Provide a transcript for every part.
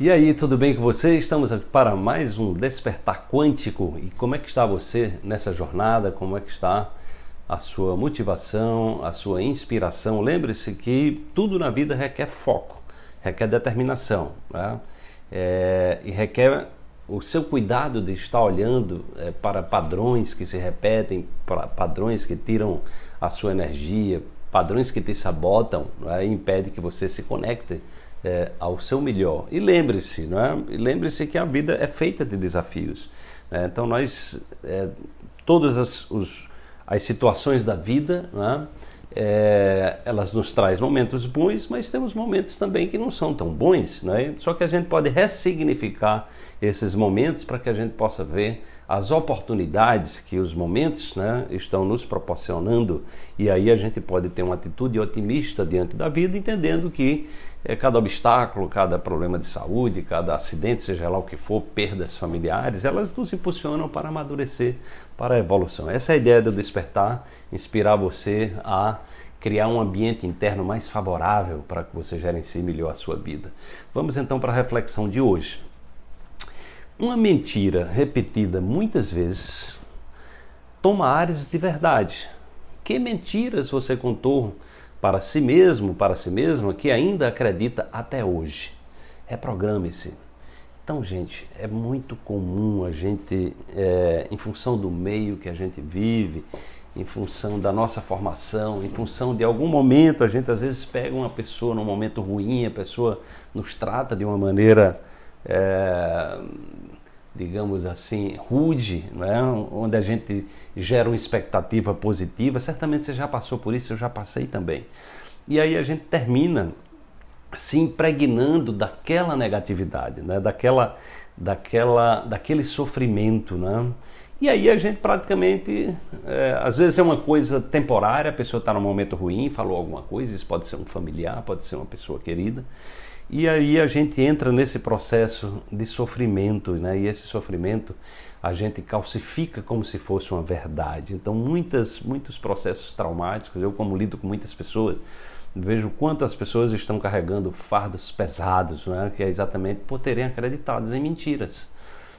E aí, tudo bem com você? Estamos aqui para mais um Despertar Quântico. E como é que está você nessa jornada? Como é que está a sua motivação, a sua inspiração? Lembre-se que tudo na vida requer foco, requer determinação né? é, e requer o seu cuidado de estar olhando é, para padrões que se repetem, para padrões que tiram a sua energia, padrões que te sabotam né? e impedem que você se conecte é, ao seu melhor. E lembre-se, não é? lembre-se que a vida é feita de desafios. Né? Então nós, é, todas as, os, as situações da vida, é? É, elas nos trazem momentos bons, mas temos momentos também que não são tão bons, né? Só que a gente pode ressignificar esses momentos para que a gente possa ver as oportunidades que os momentos né, estão nos proporcionando e aí a gente pode ter uma atitude otimista diante da vida, entendendo que é, cada obstáculo, cada problema de saúde, cada acidente, seja lá o que for, perdas familiares, elas nos impulsionam para amadurecer, para a evolução. Essa é a ideia do despertar, inspirar você a criar um ambiente interno mais favorável para que você gerencie melhor a sua vida. Vamos então para a reflexão de hoje. Uma mentira repetida muitas vezes toma áreas de verdade. Que mentiras você contou para si mesmo, para si mesma, que ainda acredita até hoje? Reprograme-se. Então, gente, é muito comum a gente, é, em função do meio que a gente vive, em função da nossa formação, em função de algum momento, a gente às vezes pega uma pessoa num momento ruim, a pessoa nos trata de uma maneira. É, digamos assim, rude, é? onde a gente gera uma expectativa positiva. Certamente você já passou por isso, eu já passei também. E aí a gente termina se impregnando daquela negatividade, né? daquela, daquela, daquele sofrimento. Né? E aí a gente praticamente, é, às vezes é uma coisa temporária, a pessoa está num momento ruim, falou alguma coisa, isso pode ser um familiar, pode ser uma pessoa querida. E aí a gente entra nesse processo de sofrimento, né? E esse sofrimento a gente calcifica como se fosse uma verdade. Então, muitas, muitos processos traumáticos, eu como lido com muitas pessoas, vejo quantas pessoas estão carregando fardos pesados, né? que é exatamente por terem acreditado em mentiras.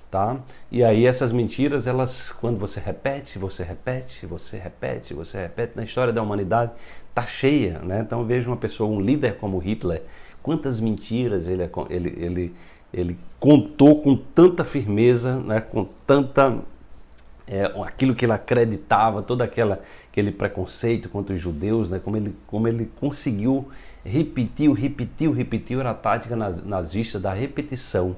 Tá? E aí essas mentiras, elas, quando você repete, você repete, você repete, você repete, na história da humanidade tá cheia, né? Então vejo uma pessoa, um líder como Hitler, quantas mentiras ele, ele, ele, ele contou com tanta firmeza, né, com tanta é, aquilo que ele acreditava, todo aquela, aquele preconceito contra os judeus, né, como, ele, como ele conseguiu repetiu, repetiu, repetiu, era a tática nazista da repetição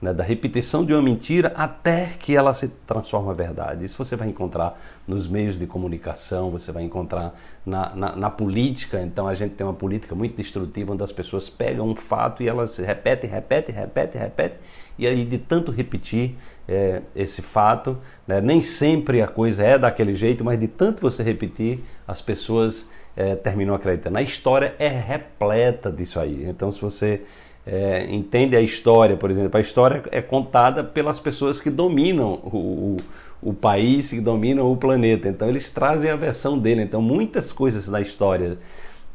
né, da repetição de uma mentira até que ela se transforma em verdade. Isso você vai encontrar nos meios de comunicação, você vai encontrar na, na, na, política. Então a gente tem uma política muito destrutiva onde as pessoas pegam um fato e elas repetem, repetem, repetem, repetem. E aí de tanto repetir é, esse fato, né, nem sempre a coisa é daquele jeito, mas de tanto você repetir, as pessoas é, terminam acreditando. A história é repleta disso aí. Então se você é, entende a história, por exemplo, a história é contada pelas pessoas que dominam o, o, o, país, que dominam o planeta. Então eles trazem a versão dele. Então muitas coisas da história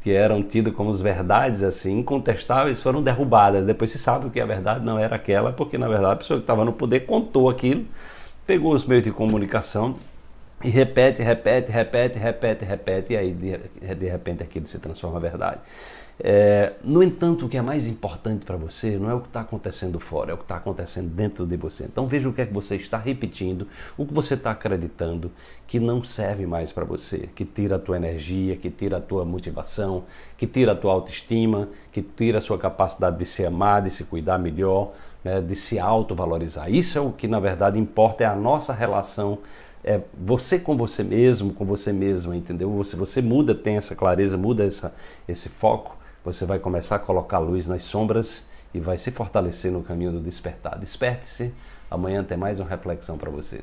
que eram tidas como verdades assim incontestáveis foram derrubadas. Depois se sabe que a verdade não era aquela, porque na verdade a pessoa que estava no poder contou aquilo, pegou os meios de comunicação e repete, repete, repete, repete, repete, e aí de, de repente aquilo se transforma verdade. É, no entanto, o que é mais importante para você não é o que está acontecendo fora, é o que está acontecendo dentro de você. Então veja o que é que você está repetindo, o que você está acreditando que não serve mais para você, que tira a tua energia, que tira a tua motivação, que tira a tua autoestima, que tira a sua capacidade de se amar, de se cuidar melhor, né, de se autovalorizar. Isso é o que na verdade importa, é a nossa relação é você com você mesmo, com você mesma, entendeu? Você, você muda, tem essa clareza, muda essa, esse foco você vai começar a colocar luz nas sombras e vai se fortalecer no caminho do despertar. Desperte-se. Amanhã tem mais uma reflexão para você.